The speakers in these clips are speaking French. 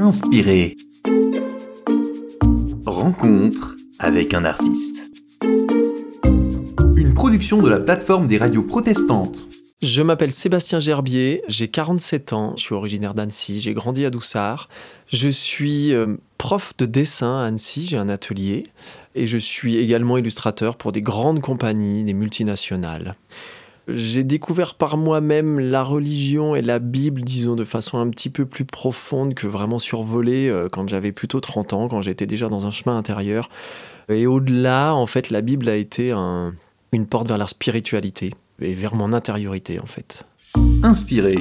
Inspiré. Rencontre avec un artiste. Une production de la plateforme des radios protestantes. Je m'appelle Sébastien Gerbier, j'ai 47 ans, je suis originaire d'Annecy, j'ai grandi à Doussard. Je suis euh, prof de dessin à Annecy, j'ai un atelier et je suis également illustrateur pour des grandes compagnies, des multinationales. J'ai découvert par moi-même la religion et la Bible, disons, de façon un petit peu plus profonde que vraiment survolée euh, quand j'avais plutôt 30 ans, quand j'étais déjà dans un chemin intérieur. Et au-delà, en fait, la Bible a été une porte vers la spiritualité et vers mon intériorité, en fait. Inspiré.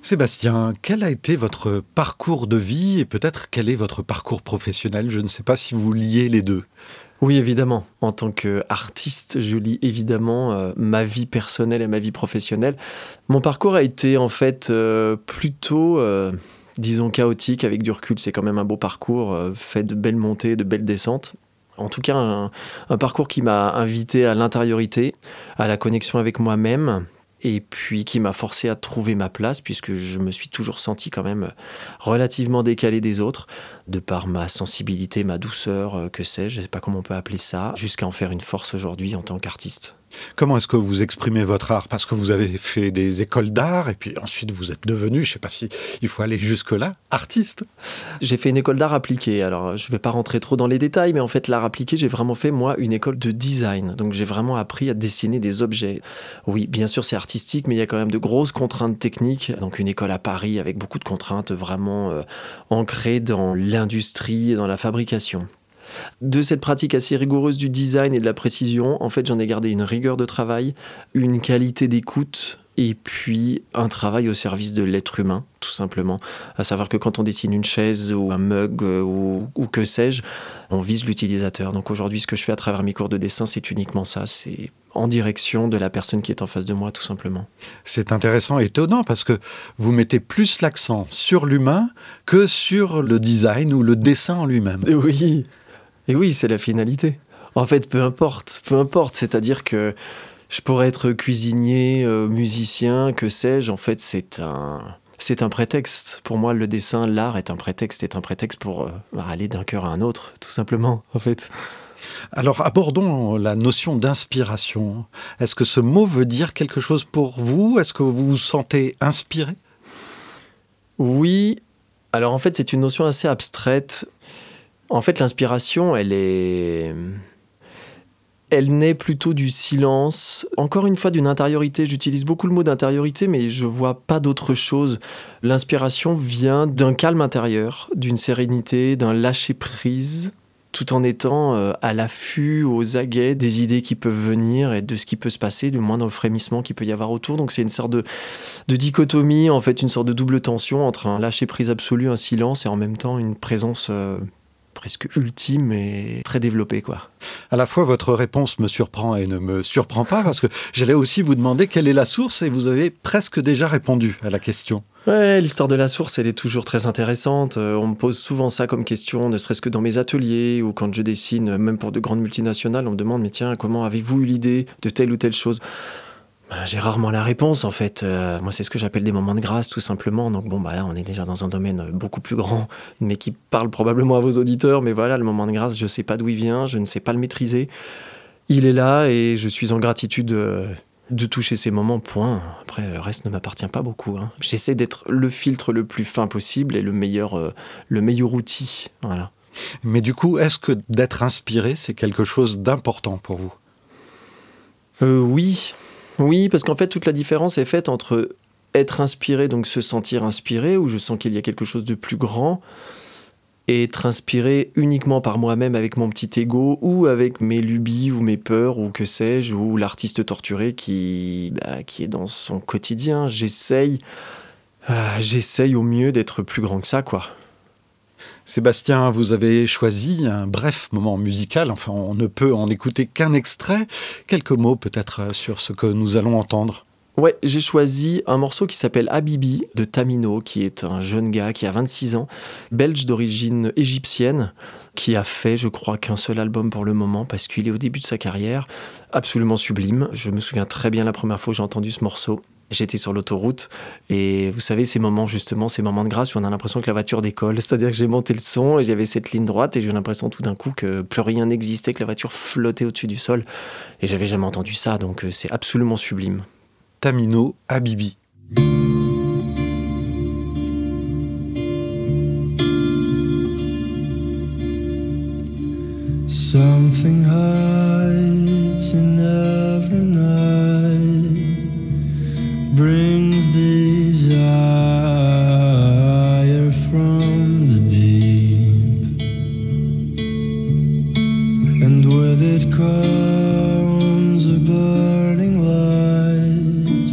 Sébastien, quel a été votre parcours de vie et peut-être quel est votre parcours professionnel? Je ne sais pas si vous liez les deux. Oui, évidemment. En tant qu'artiste, je lis évidemment euh, ma vie personnelle et ma vie professionnelle. Mon parcours a été en fait euh, plutôt, euh, disons, chaotique avec du recul. C'est quand même un beau parcours, fait de belles montées, de belles descentes. En tout cas, un parcours qui m'a invité à l'intériorité, à la connexion avec moi-même, et puis qui m'a forcé à trouver ma place puisque je me suis toujours senti quand même relativement décalé des autres de par ma sensibilité, ma douceur, euh, que sais-je, je ne sais pas comment on peut appeler ça, jusqu'à en faire une force aujourd'hui en tant qu'artiste. Comment est-ce que vous exprimez votre art? Parce que vous avez fait des écoles d'art et puis ensuite vous êtes devenu, je ne sais pas si il faut aller jusque-là, artiste. J'ai fait une école d'art appliqué. Alors je ne vais pas rentrer trop dans les détails, mais en fait l'art appliqué, j'ai vraiment fait moi une école de design. Donc j'ai vraiment appris à dessiner des objets. Oui, bien sûr c'est artistique, mais il y a quand même de grosses contraintes techniques. Donc une école à Paris avec beaucoup de contraintes vraiment euh, ancrées dans l'industrie et dans la fabrication. De cette pratique assez rigoureuse du design et de la précision, en fait, j'en ai gardé une rigueur de travail, une qualité d'écoute et puis un travail au service de l'être humain, tout simplement. À savoir que quand on dessine une chaise ou un mug euh, ou, que sais-je, on vise l'utilisateur. Donc aujourd'hui, ce que je fais à travers mes cours de dessin, c'est uniquement ça. C'est en direction de la personne qui est en face de moi, tout simplement. C'est intéressant, étonnant, parce que vous mettez plus l'accent sur l'humain que sur le design ou le dessin en lui-même. Oui, et oui, c'est la finalité. En fait, peu importe, peu importe. C'est-à-dire que je pourrais être cuisinier, euh, musicien, que sais-je. En fait, c'est un, c'est un prétexte. Pour moi, le dessin, l'art est un prétexte, est un prétexte pour euh, aller d'un cœur à un autre, tout simplement, en fait. Alors abordons la notion d'inspiration. Est-ce que ce mot veut dire quelque chose pour vous? Est-ce que vous vous sentez inspiré? Oui. Alors en fait, c'est une notion assez abstraite. En fait, l'inspiration, elle est. Elle naît plutôt du silence, encore une fois d'une intériorité. J'utilise beaucoup le mot d'intériorité, mais je vois pas d'autre chose. L'inspiration vient d'un calme intérieur, d'une sérénité, d'un lâcher prise, tout en étant euh, à l'affût, aux aguets des idées qui peuvent venir et de ce qui peut se passer, du moindre frémissement qu'il peut y avoir autour. Donc c'est une sorte de, dichotomie, en fait, une sorte de double tension entre un lâcher prise absolu, un silence et en même temps une présence. Presque ultime et très développé. Quoi. À la fois, votre réponse me surprend et ne me surprend pas, parce que j'allais aussi vous demander quelle est la source, et vous avez presque déjà répondu à la question. Ouais, l'histoire de la source, elle est toujours très intéressante. Euh, on me pose souvent ça comme question, ne serait-ce que dans mes ateliers ou quand je dessine, même pour de grandes multinationales, on me demande, mais tiens, comment avez-vous eu l'idée de telle ou telle chose? Bah, j'ai rarement la réponse en fait. Euh, moi, c'est ce que j'appelle des moments de grâce, tout simplement. Donc bon, bah là, on est déjà dans un domaine beaucoup plus grand, mais qui parle probablement à vos auditeurs. Mais voilà, le moment de grâce, je ne sais pas d'où il vient, je ne sais pas le maîtriser. Il est là et je suis en gratitude euh, de toucher ces moments. Point. Après, le reste ne m'appartient pas beaucoup. Hein. J'essaie d'être le filtre le plus fin possible et le meilleur, euh, le meilleur outil. Voilà. Mais du coup, est-ce que d'être inspiré, c'est quelque chose d'important pour vous? Oui, oui, parce qu'en fait, toute la différence est faite entre être inspiré, donc se sentir inspiré, où je sens qu'il y a quelque chose de plus grand, et être inspiré uniquement par moi-même avec mon petit ego, ou avec mes lubies, ou mes peurs, ou que sais-je, ou l'artiste torturé qui, bah, est dans son quotidien. J'essaye, euh, j'essaye au mieux d'être plus grand que ça, quoi. Sébastien, vous avez choisi un bref moment musical, enfin on ne peut en écouter qu'un extrait. Quelques mots peut-être euh, sur ce que nous allons entendre. Ouais, j'ai choisi un morceau qui s'appelle Habibi de Tamino, qui est un jeune gars qui a 26 ans, belge d'origine égyptienne, qui a fait, je crois, qu'un seul album pour le moment, parce qu'il est au début de sa carrière, absolument sublime. Je me souviens très bien la première fois que j'ai entendu ce morceau. J'étais sur l'autoroute et vous savez, ces moments justement, ces moments de grâce où on a l'impression que la voiture décolle. C'est-à-dire que j'ai monté le son et j'avais cette ligne droite et j'ai eu l'impression tout d'un coup que plus rien n'existait, que la voiture flottait au-dessus du sol. Et j'avais jamais entendu ça, donc euh, c'est absolument sublime. Tamino Habibi. Something it comes a burning light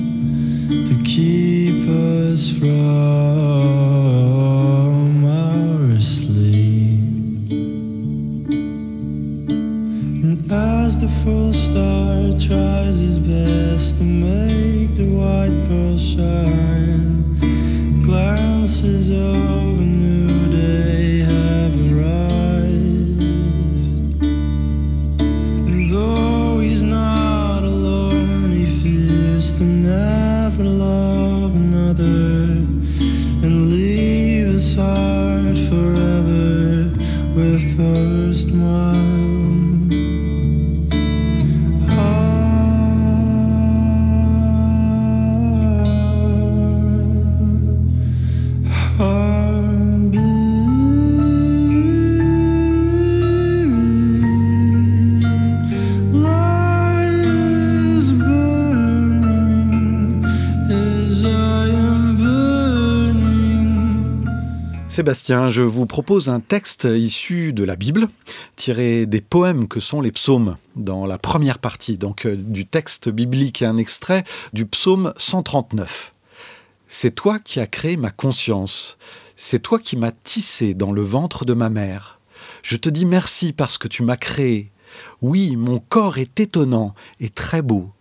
to keep us from our sleep. And as the full star tries his best to make the white pearl shine, Sébastien, je vous propose un texte issu de la Bible, tiré des poèmes que sont les psaumes, dans la première partie donc euh, du texte biblique, un extrait du psaume 139. C'est toi qui as créé ma conscience, c'est toi qui m'as tissé dans le ventre de ma mère. Je te dis merci parce que tu m'as créé. Oui, mon corps est étonnant et très beau.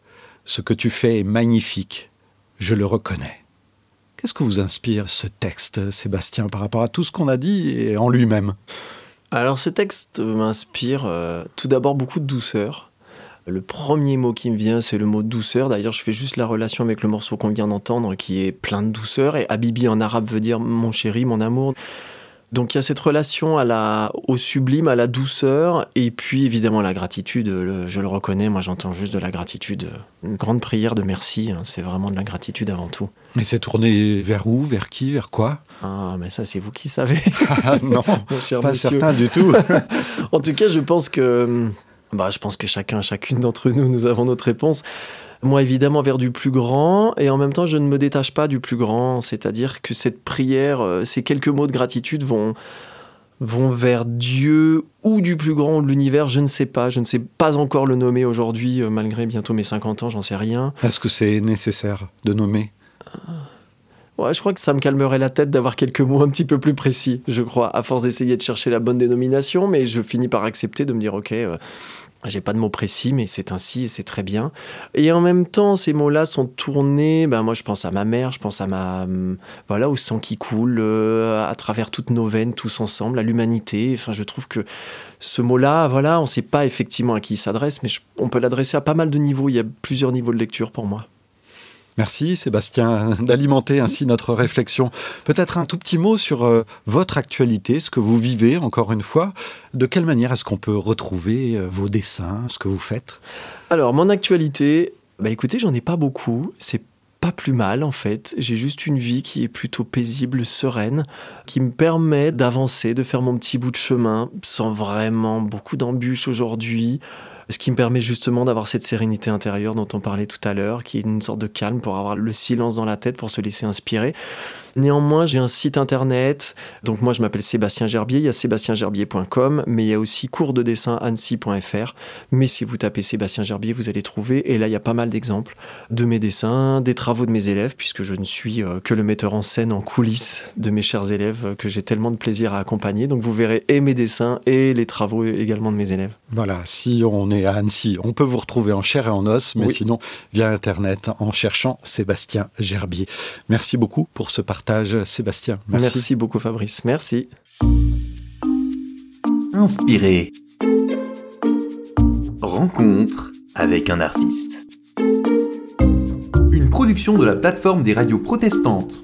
Ce que tu fais est magnifique. Je le reconnais. Qu'est-ce que vous inspire ce texte, Sébastien, par rapport à tout ce qu'on a dit et en lui-même? Alors ce texte m'inspire euh, tout d'abord beaucoup de douceur. Le premier mot qui me vient, c'est le mot douceur. D'ailleurs, je fais juste la relation avec le morceau qu'on vient d'entendre, qui est plein de douceur. Et Habibi en arabe veut dire mon chéri, mon amour. Donc il y a cette relation à la, au sublime, à la douceur, et puis évidemment la gratitude. Le- je le reconnais, moi j'entends juste de la gratitude. Une grande prière de merci, hein, c'est vraiment de la gratitude avant tout. Et c'est tourné vers où? Vers qui? Vers quoi? Ah, mais ça c'est vous qui savez, Ah non, mon cher pas monsieur. certain du tout. En tout cas, je pense que, bah, je pense que chacun, chacune d'entre nous, nous avons notre réponse. Moi, évidemment, vers du plus grand, et en même temps, je ne me détache pas du plus grand. C'est-à-dire que cette prière, euh, ces quelques mots de gratitude vont, vont vers Dieu ou du plus grand de l'univers, je ne sais pas. Je ne sais pas encore le nommer aujourd'hui, euh, malgré bientôt mes 50 ans, j'en sais rien. Est-ce que c'est nécessaire de nommer? Ouais, je crois que ça me calmerait la tête d'avoir quelques mots un petit peu plus précis, je crois, à force d'essayer de chercher la bonne dénomination, mais je finis par accepter de me dire, ok, euh, j'ai pas de mots précis, mais c'est ainsi et c'est très bien. Et en même temps, ces mots-là sont tournés, ben moi je pense à ma mère, je pense à ma, hum, voilà, au sang qui coule euh, à travers toutes nos veines, tous ensemble, à l'humanité. Enfin, je trouve que ce mot-là, voilà, on sait pas effectivement à qui il s'adresse, mais on peut l'adresser à pas mal de niveaux. Il y a plusieurs niveaux de lecture pour moi. Merci Sébastien d'alimenter ainsi notre réflexion. Peut-être un tout petit mot sur euh, votre actualité, ce que vous vivez encore une fois. De quelle manière est-ce qu'on peut retrouver euh, vos dessins, ce que vous faites? Alors, mon actualité, bah écoutez, j'en ai pas beaucoup. C'est pas plus mal en fait. J'ai juste une vie qui est plutôt paisible, sereine, qui me permet d'avancer, de faire mon petit bout de chemin sans vraiment beaucoup d'embûches aujourd'hui. Ce qui me permet justement d'avoir cette sérénité intérieure dont on parlait tout à l'heure, qui est une sorte de calme pour avoir le silence dans la tête, pour se laisser inspirer. Néanmoins, j'ai un site internet. Donc moi, je m'appelle Sébastien Gerbier. Il y a sébastiengerbier.com, mais il y a aussi cours de dessin annecy.fr. Mais si vous tapez Sébastien Gerbier, vous allez trouver. Et là, il y a pas mal d'exemples de mes dessins, des travaux de mes élèves, puisque je ne suis euh, que le metteur en scène en coulisses de mes chers élèves euh, que j'ai tellement de plaisir à accompagner. Donc vous verrez et mes dessins et les travaux également de mes élèves. Voilà, si on est à Annecy, on peut vous retrouver en chair et en os, mais Oui. sinon via Internet en cherchant Sébastien Gerbier. Merci beaucoup pour ce partage, Sébastien. Merci, Merci. beaucoup Fabrice. Merci. Inspiré. Rencontre avec un artiste. Une production de la plateforme des radios protestantes.